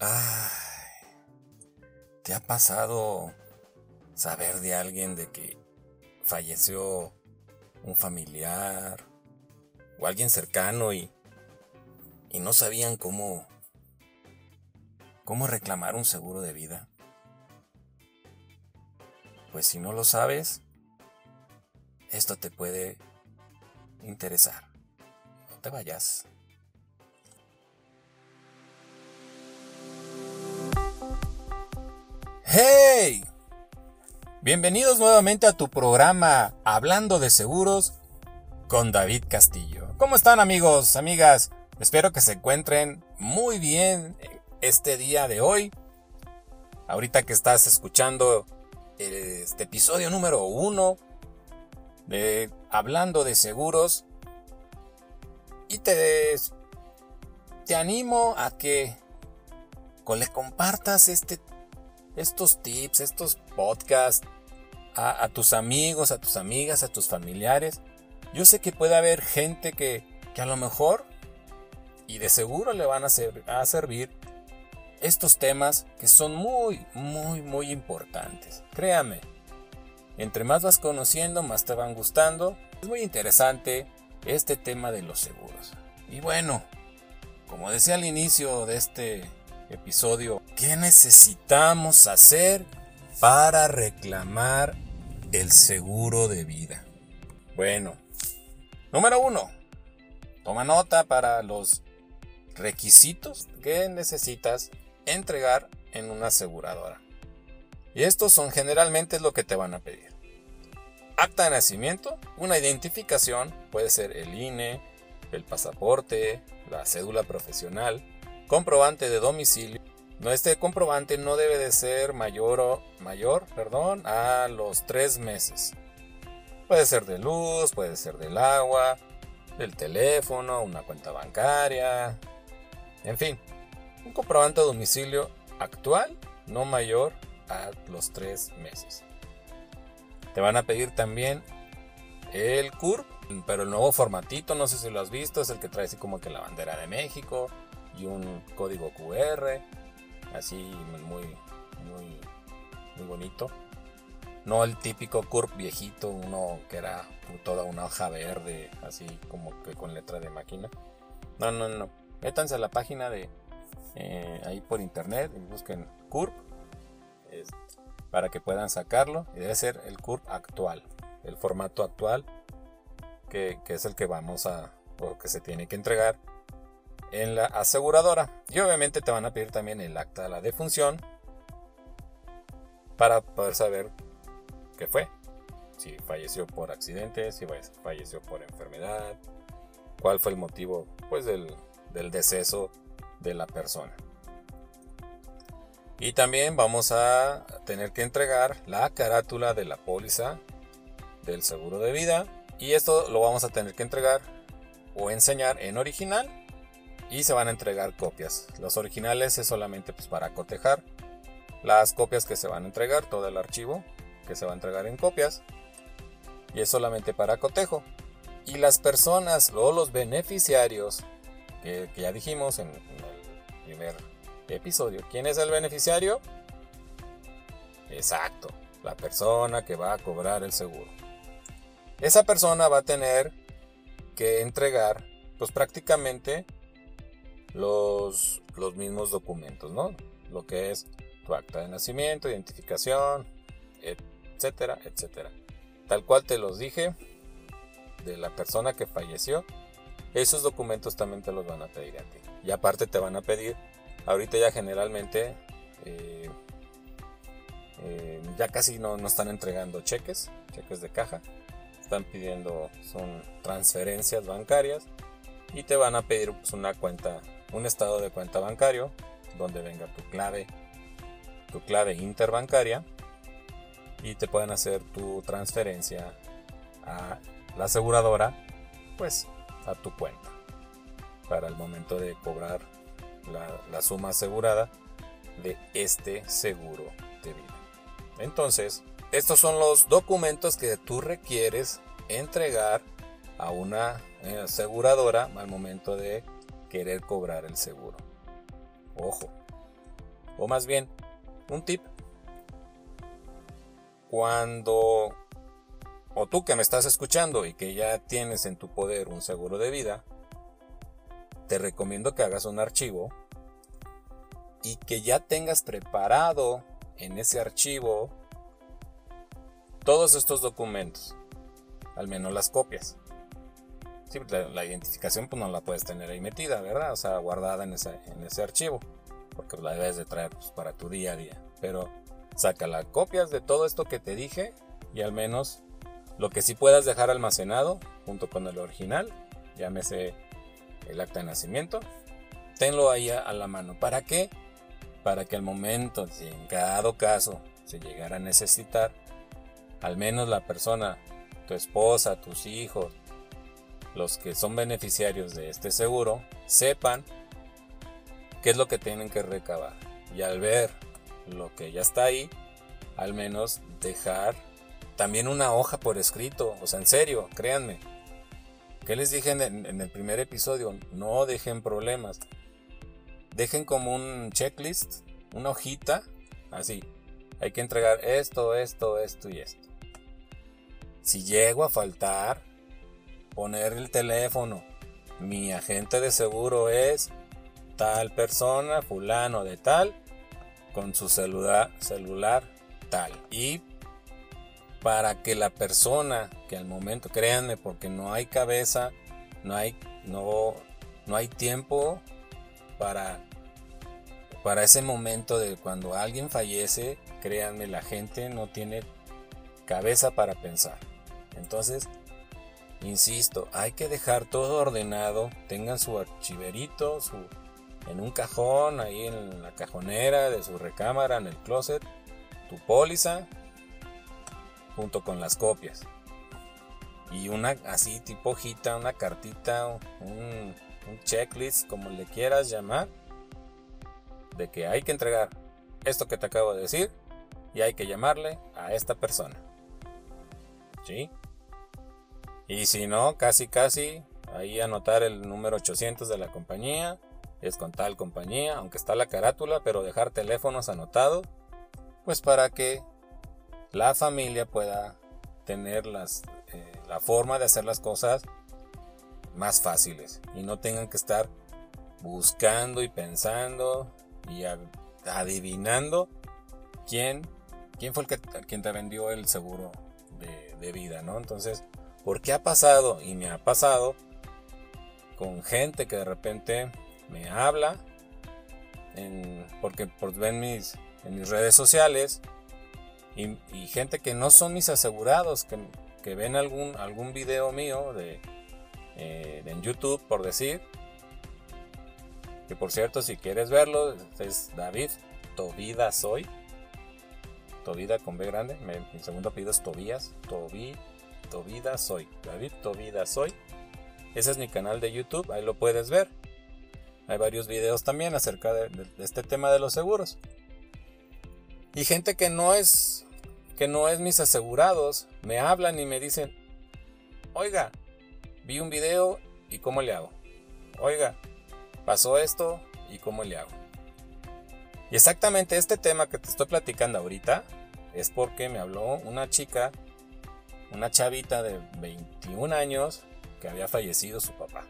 Ay, ¿te ha pasado saber de alguien de que falleció un familiar o alguien cercano y, y no sabían cómo cómo reclamar un seguro de vida? Pues si no lo sabes, esto te puede interesar. No te vayas. ¡Hey! Bienvenidos nuevamente a tu programa Hablando de Seguros con David Castillo. ¿Cómo están amigos, amigas? Espero que se encuentren muy bien este día de hoy. Ahorita que estás escuchando este episodio número uno de Hablando de Seguros. Y te, te animo a que le compartas este estos tips, estos podcasts a, tus amigos, a tus amigas, a tus familiares. Yo sé que puede haber gente que, que a lo mejor y de seguro le van a, a servir estos temas que son muy, muy, muy importantes. Créame, entre más vas conociendo, más te van gustando. Es muy interesante este tema de los seguros. Y bueno, como decía al inicio de este episodio, ¿qué necesitamos hacer para reclamar el seguro de vida? Bueno, número uno, toma nota para los requisitos que necesitas entregar en una aseguradora. Y estos son generalmente lo que te van a pedir. Acta de nacimiento, una identificación, puede ser el INE, el pasaporte, la cédula profesional, comprobante de domicilio. Este comprobante no debe de ser mayor o mayor, perdón, a los tres meses. Puede ser de luz, puede ser del agua, del teléfono, una cuenta bancaria, en fin, un comprobante de domicilio actual no mayor a los tres meses. Te van a pedir también el CURP, pero el nuevo formatito, no sé si lo has visto, es el que trae así como que la bandera de México, un código QR, así muy, muy, muy bonito. No el típico CURP viejito, uno que era toda una hoja verde, así como que con letra de máquina. No, no, no. Métanse a la página de eh, ahí por internet y busquen CURP para que puedan sacarlo. Y debe ser el CURP actual, el formato actual, que, que es el que vamos a, o que se tiene que entregar en la aseguradora. Y obviamente te van a pedir también el acta de la defunción para poder saber qué fue. Si falleció por accidente, si falleció por enfermedad, cuál fue el motivo pues, del, del deceso de la persona. Y también vamos a tener que entregar la carátula de la póliza del seguro de vida. Y esto lo vamos a tener que entregar o enseñar en original y se van a entregar copias. Los originales es solamente pues, para cotejar. Las copias que se van a entregar, todo el archivo que se va a entregar en copias. Y es solamente para cotejo. Y las personas o los beneficiarios, que, ya dijimos en, el primer episodio, ¿quién es el beneficiario? Exacto, la persona que va a cobrar el seguro. Esa persona va a tener que entregar, pues prácticamente los, los mismos documentos, ¿no? Lo que es tu acta de nacimiento, identificación, etcétera, etcétera. Tal cual te los dije de la persona que falleció, esos documentos también te los van a pedir a ti. Y aparte te van a pedir, ahorita ya generalmente, eh, eh, ya casi no, no están entregando cheques, cheques de caja, están pidiendo, son transferencias bancarias y te van a pedir pues, una cuenta un estado de cuenta bancario donde venga tu clave, tu clave interbancaria y te pueden hacer tu transferencia a la aseguradora, pues a tu cuenta para el momento de cobrar la, suma asegurada de este seguro de vida. Entonces, estos son los documentos que tú requieres entregar a una eh, aseguradora al momento de querer cobrar el seguro. Ojo, O más bien, un tip. Cuando, o tú que me estás escuchando y que ya tienes en tu poder un seguro de vida, te recomiendo que hagas un archivo y que ya tengas preparado en ese archivo todos estos documentos, al menos las copias. Sí, la, identificación pues no la puedes tener ahí metida, ¿verdad? O sea, guardada en ese, en ese archivo, porque la debes de traer pues, para tu día a día. Pero saca las copias de todo esto que te dije y al menos lo que sí puedas dejar almacenado junto con el original, llámese el acta de nacimiento, tenlo ahí a, la mano. ¿Para qué? Para que al momento, si en cada caso se llegara a necesitar, al menos la persona, tu esposa, tus hijos, los que son beneficiarios de este seguro, sepan qué es lo que tienen que recabar. Y al ver lo que ya está ahí, al menos dejar también una hoja por escrito. O sea, en serio, créanme. ¿Qué les dije en, el primer episodio? No dejen problemas. Dejen como un checklist, una hojita, así. Hay que entregar esto, esto, esto y esto. Si llego a faltar, poner el teléfono. Mi agente de seguro es tal persona, fulano de tal, con su celular, celular tal. Y para que la persona que al momento, créanme, porque no hay cabeza, no hay, no, no hay tiempo para, para ese momento de cuando alguien fallece, créanme, la gente no tiene cabeza para pensar. Entonces, insisto, hay que dejar todo ordenado, tengan su archiverito, su, en un cajón, ahí en la cajonera de su recámara, en el closet, tu póliza, junto con las copias. Y una así tipo hojita, una cartita, un, un checklist, como le quieras llamar, de que hay que entregar esto que te acabo de decir y hay que llamarle a esta persona. ¿Sí? Y si no, casi casi, ahí anotar el número 800 de la compañía es con tal compañía, aunque está la carátula, pero dejar teléfonos anotados, pues para que la familia pueda tener las, eh, la forma de hacer las cosas más fáciles y no tengan que estar buscando y pensando y adivinando quién, quién fue el que te vendió el seguro de vida, ¿no? Entonces, ¿por qué ha pasado? Y me ha pasado con gente que de repente me habla, porque por, ven mis, en mis redes sociales, y, gente que no son mis asegurados, que, ven algún, algún video mío de, eh, en YouTube, por decir, que por cierto, si quieres verlo, es David Tobida Soy. Tobida con B grande. mi segundo apellido es Tobías. Tobi, Tobida Soy. David Tobida Soy. Ese es mi canal de YouTube. Ahí lo puedes ver. Hay varios videos también acerca de, este tema de los seguros. Y gente que no es que no es mis asegurados me hablan y me dicen, "Oiga, vi un video y cómo le hago." "Oiga, pasó esto y cómo le hago." Y exactamente este tema que te estoy platicando ahorita es porque me habló una chica, una chavita de 21 años que había fallecido su papá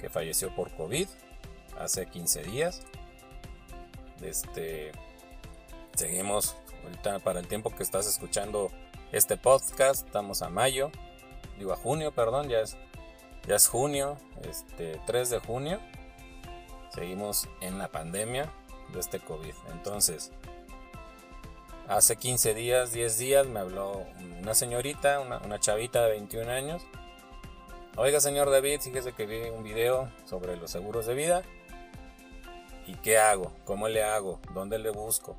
que falleció por COVID hace 15 días. Este, seguimos ahorita para el tiempo que estás escuchando este podcast, estamos a mayo, digo a junio, perdón, ya es, ya es junio, este 3 de junio. Seguimos en la pandemia de este COVID. Entonces, hace 15 días, 10 días me habló una señorita, una, chavita de 21 años Oiga, señor David, fíjese que vi un video sobre los seguros de vida. ¿Y qué hago? ¿Cómo le hago? ¿Dónde le busco?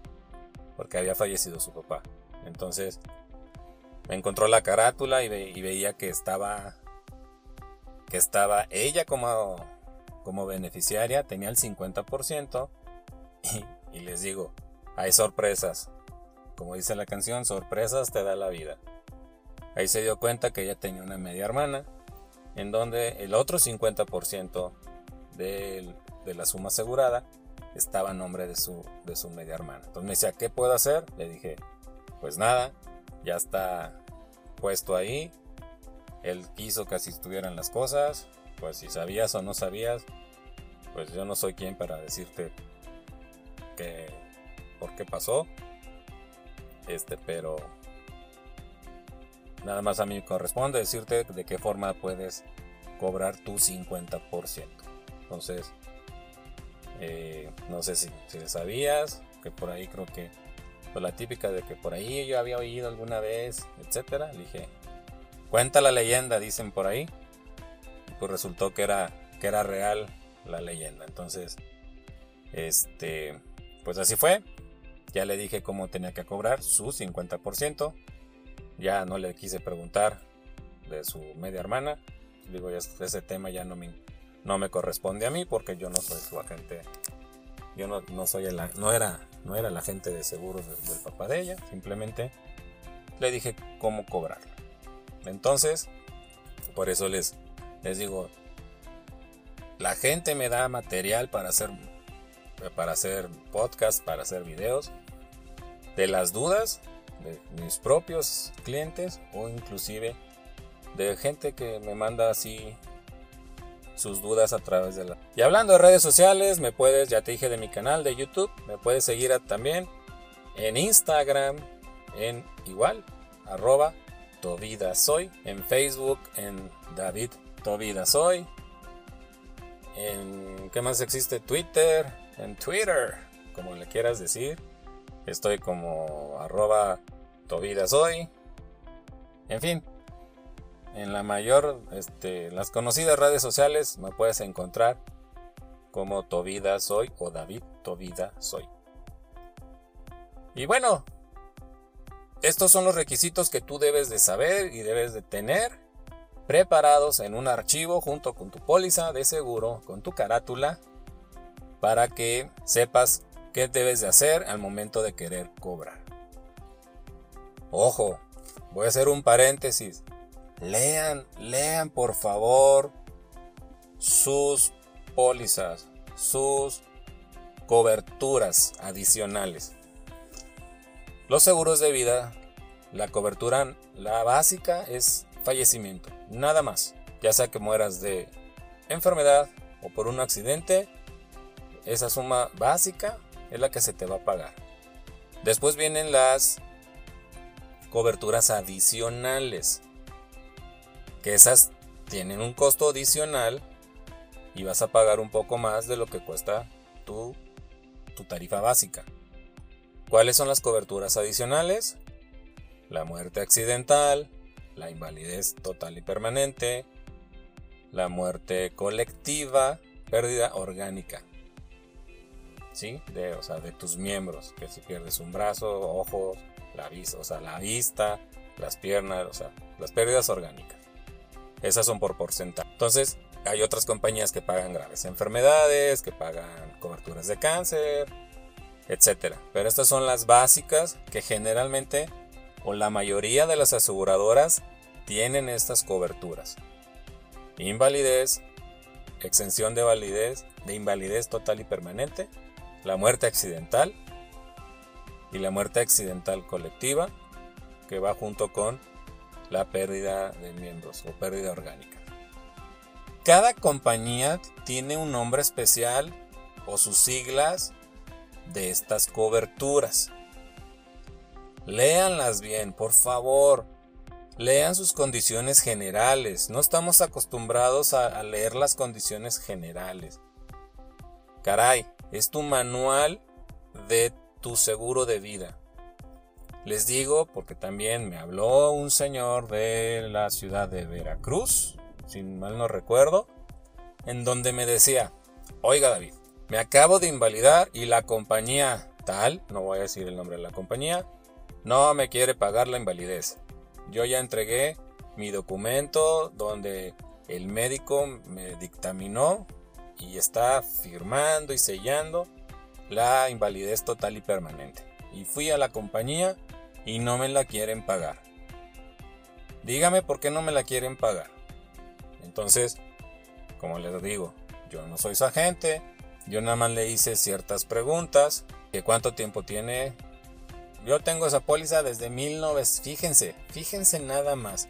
Porque había fallecido su papá. Entonces, me encontró la carátula y, veía que estaba que estaba ella como, como beneficiaria, tenía el 50%. Y, y les digo, hay sorpresas. Como dice la canción, sorpresas te da la vida. Ahí se dio cuenta que ella tenía una media hermana en donde el otro 50% de, de la suma asegurada estaba a nombre de su, media hermana. Entonces me decía, ¿qué puedo hacer? Le dije, pues nada, ya está puesto ahí. Él quiso que así estuvieran las cosas. Pues si sabías o no sabías, pues yo no soy quien para decirte que por qué pasó. Este, pero nada más a mí corresponde decirte de qué forma puedes cobrar tu 50%. Entonces, eh, no sé si, si sabías, que por ahí creo que pues la típica de que por ahí yo había oído alguna vez, etcétera. Le dije, cuenta la leyenda, dicen por ahí. Y pues resultó que era, que era real la leyenda. Entonces, este, pues así fue. Ya le dije cómo tenía que cobrar su 50%. Ya no le quise preguntar de su media hermana. Digo, ese tema ya no me, no me corresponde a mí porque yo no soy su agente. Yo no, soy el, no era, no era el agente de seguros del, papá de ella. Simplemente le dije cómo cobrarla. Entonces, por eso les, les digo, la gente me da material para hacer para hacer podcast, para hacer videos, de las dudas de mis propios clientes o inclusive de gente que me manda así sus dudas a través de la... Y hablando de redes sociales, me puedes, ya te dije de mi canal de YouTube, me puedes seguir también en Instagram, en igual, arroba Soy, en Facebook, en David en, ¿qué más existe? Twitter, en Twitter, como le quieras decir. Estoy como arroba Tobidasoy. En fin, en la mayor, este, las conocidas redes sociales me puedes encontrar como Tobida Soy o David Tobida Soy. Y bueno, estos son los requisitos que tú debes de saber y debes de tener preparados en un archivo junto con tu póliza de seguro, con tu carátula para que sepas qué debes de hacer al momento de querer cobrar. Ojo, voy a hacer un paréntesis. Lean, lean por favor sus pólizas, sus coberturas adicionales. Los seguros de vida, la cobertura, la básica es fallecimiento, nada más. Ya sea que mueras de enfermedad o por un accidente esa suma básica es la que se te va a pagar. Después vienen las coberturas adicionales. Que esas tienen un costo adicional y vas a pagar un poco más de lo que cuesta tu, tu tarifa básica. ¿Cuáles son las coberturas adicionales? La muerte accidental, la invalidez total y permanente, la muerte colectiva, pérdida orgánica. De, o sea, de tus miembros, que si pierdes un brazo, ojos, la vista, o sea, la vista, las piernas, o sea, las pérdidas orgánicas. Esas son por porcentaje. Entonces, hay otras compañías que pagan graves enfermedades, que pagan coberturas de cáncer, etc. Pero estas son las básicas que generalmente o la mayoría de las aseguradoras tienen estas coberturas. Invalidez, exención de validez, de invalidez total y permanente la muerte accidental y la muerte accidental colectiva, que va junto con la pérdida de miembros o pérdida orgánica. Cada compañía tiene un nombre especial o sus siglas de estas coberturas. Léanlas bien, por favor. Lean sus condiciones generales. No estamos acostumbrados a, leer las condiciones generales. Caray, es tu manual de tu seguro de vida. Les digo porque también me habló un señor de la ciudad de Veracruz, si mal no recuerdo, en donde me decía, oiga David, me acabo de invalidar y la compañía tal, no voy a decir el nombre de la compañía, no me quiere pagar la invalidez. Yo ya entregué mi documento donde el médico me dictaminó y está firmando y sellando la invalidez total y permanente. Y fui a la compañía y no me la quieren pagar. Dígame por qué no me la quieren pagar. Entonces, como les digo, yo no soy su agente, Yo nada más le hice ciertas preguntas, que cuánto tiempo tiene. Yo tengo esa póliza desde 1900, fíjense, fíjense nada más.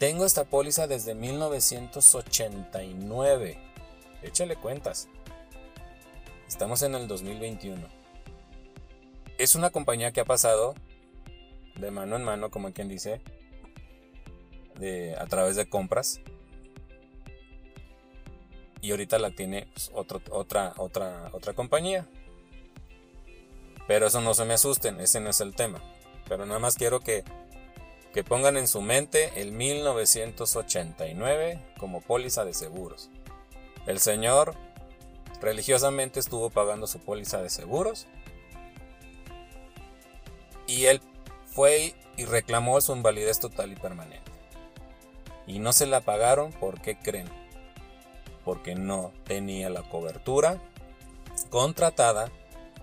Tengo esta póliza desde 1989. Échale cuentas. Estamos en el 2021. Es una compañía que ha pasado de mano en mano, como quien dice, de, a través de compras. Y ahorita la tiene pues, otra, otra, otra compañía. Pero eso no se me asusten, ese no es el tema. Pero nada más quiero que, que pongan en su mente el 1989 como póliza de seguros. El señor religiosamente estuvo pagando su póliza de seguros y él fue y reclamó su invalidez total y permanente. Y no se la pagaron, ¿por qué creen? Porque no tenía la cobertura contratada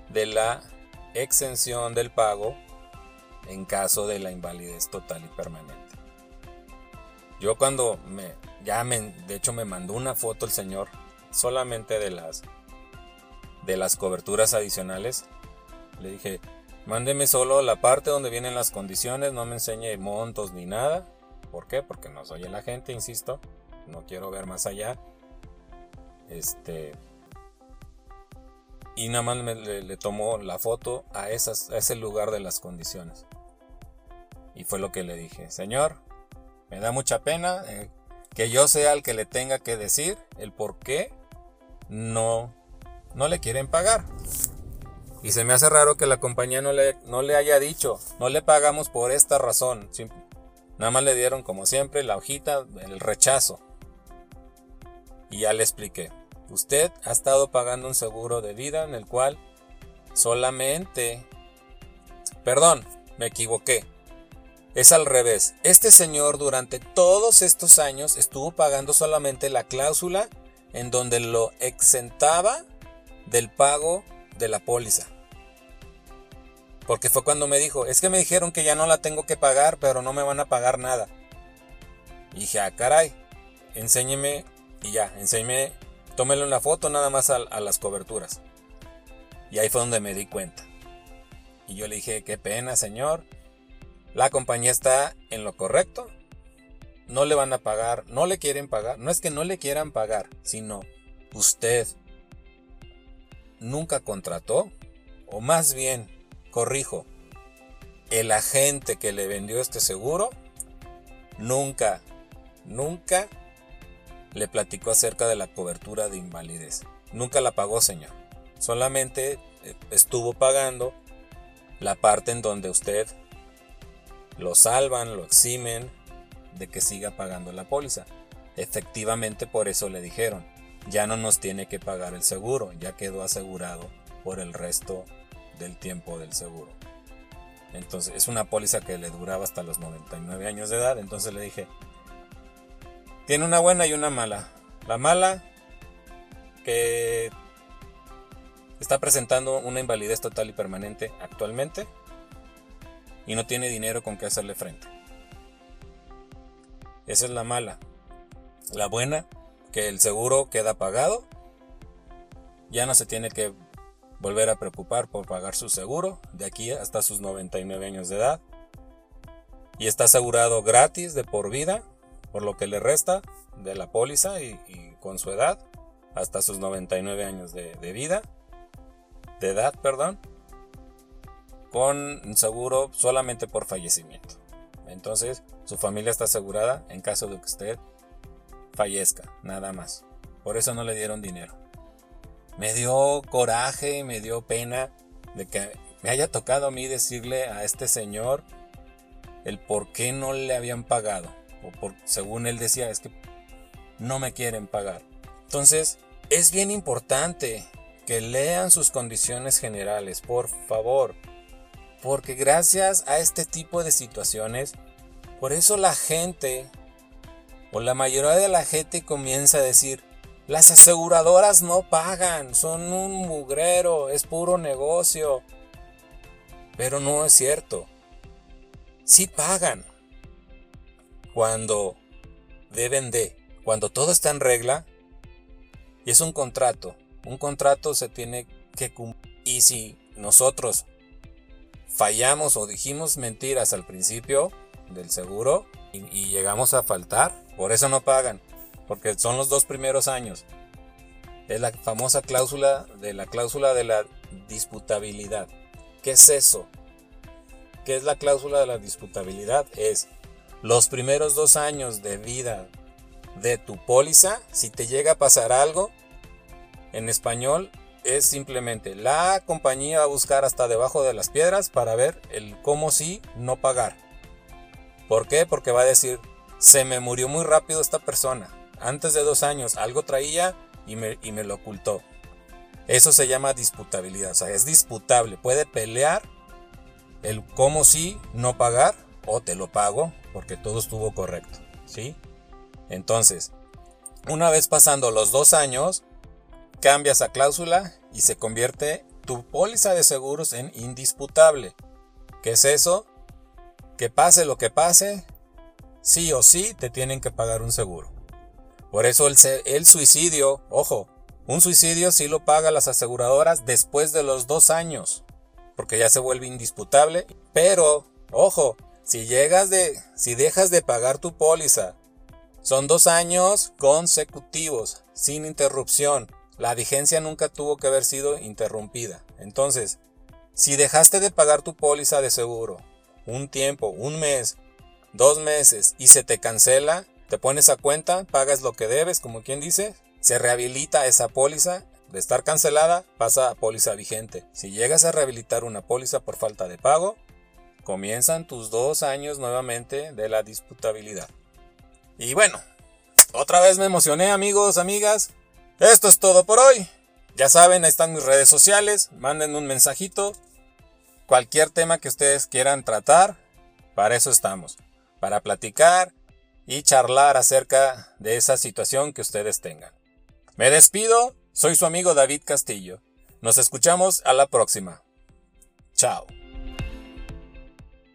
de la exención del pago en caso de la invalidez total y permanente. Yo cuando me, ya me, de hecho me mandó una foto el señor solamente de las, de las coberturas adicionales, le dije, mándeme solo la parte donde vienen las condiciones, no me enseñe montos ni nada. ¿Por qué? Porque no soy el agente, insisto, no quiero ver más allá. Este, y nada más le, tomó la foto a ese lugar de las condiciones. Y fue lo que le dije, Señor, me da mucha pena eh, que yo sea el que le tenga que decir el por qué no, no le quieren pagar. Y se me hace raro que la compañía no le, no le haya dicho, no le pagamos por esta razón. Nada más le dieron, como siempre, la hojita, el rechazo. Y ya le expliqué. Usted ha estado pagando un seguro de vida en el cual solamente... Perdón, me equivoqué. Es al revés. Este señor durante todos estos años estuvo pagando solamente la cláusula en donde lo exentaba del pago de la póliza. Porque fue cuando me dijo, es que me dijeron que ya no la tengo que pagar, pero no me van a pagar nada. Y dije, ah, caray, enséñeme y ya, enséñeme tómele una foto nada más a, las coberturas. Y ahí fue donde me di cuenta. Y yo le dije, qué pena, señor. La compañía está en lo correcto. No le van a pagar, no le quieren pagar. No es que no le quieran pagar, sino usted nunca contrató. O más bien, corrijo, el agente que le vendió este seguro nunca, nunca le platicó acerca de la cobertura de invalidez. Nunca la pagó, señor. Solamente eh, estuvo pagando la parte en donde usted lo salvan, lo eximen de que siga pagando la póliza. Efectivamente por eso le dijeron, ya no nos tiene que pagar el seguro, ya quedó asegurado por el resto del tiempo del seguro. Entonces es una póliza que le duraba hasta los 99 años de edad, entonces le dije, tiene una buena y una mala. La mala, que está presentando una invalidez total y permanente actualmente y no tiene dinero con que hacerle frente. Esa es la mala. La buena, que el seguro queda pagado. Ya no se tiene que volver a preocupar por pagar su seguro de aquí hasta sus 99 años de edad. Y está asegurado gratis de por vida por lo que le resta de la póliza y, con su edad hasta sus 99 años de, vida, de edad, perdón, con seguro solamente por fallecimiento. Entonces, su familia está asegurada en caso de que usted fallezca, nada más. Por eso no le dieron dinero. Me dio coraje, me dio pena de que me haya tocado a mí decirle a este señor el por qué no le habían pagado o por, según él decía, es que no me quieren pagar. Entonces, es bien importante que lean sus condiciones generales, por favor, porque gracias a este tipo de situaciones, por eso la gente, o la mayoría de la gente comienza a decir, las aseguradoras no pagan, son un mugrero, es puro negocio. Pero no es cierto. Sí pagan cuando deben de, cuando todo está en regla y es un contrato Un contrato se tiene que cumplir. Y si nosotros fallamos o dijimos mentiras al principio del seguro y, llegamos a faltar, por eso no pagan. Porque son los dos primeros años. Es la famosa cláusula de la cláusula de la disputabilidad. ¿Qué es eso? ¿Qué es la cláusula de la disputabilidad? Es los primeros dos años de vida de tu póliza, si te llega a pasar algo, en español es simplemente la compañía va a buscar hasta debajo de las piedras para ver el cómo sí no pagar. ¿Por qué? Porque va a decir, se me murió muy rápido esta persona. Antes de dos años algo traía y me, y me lo ocultó. Eso se llama disputabilidad, o sea, es disputable. Puede pelear el cómo sí no pagar o te lo pago porque todo estuvo correcto, ¿sí? Entonces, una vez pasando los dos años, cambias a cláusula y se convierte tu póliza de seguros en indisputable. ¿Qué es eso? Que pase lo que pase, sí o sí te tienen que pagar un seguro. Por eso el, el suicidio, ojo, un suicidio sí lo pagan las aseguradoras después de los dos años, porque ya se vuelve indisputable. Pero, ojo, si llegas de, si dejas de pagar tu póliza, son dos años consecutivos, sin interrupción. La vigencia nunca tuvo que haber sido interrumpida. Entonces, si dejaste de pagar tu póliza de seguro un tiempo, un mes, dos meses y se te cancela, te pones a cuenta, pagas lo que debes, como quien dice, se rehabilita esa póliza, de estar cancelada pasa a póliza vigente. Si llegas a rehabilitar una póliza por falta de pago, comienzan tus dos años nuevamente de la disputabilidad. Y bueno, otra vez me emocioné amigos, amigas. Esto es todo por hoy. Ya saben, ahí están mis redes sociales. Manden un mensajito. Cualquier tema que ustedes quieran tratar, para eso estamos. Para platicar y charlar acerca de esa situación que ustedes tengan. Me despido. Soy su amigo David Castillo. Nos escuchamos a la próxima. Chao.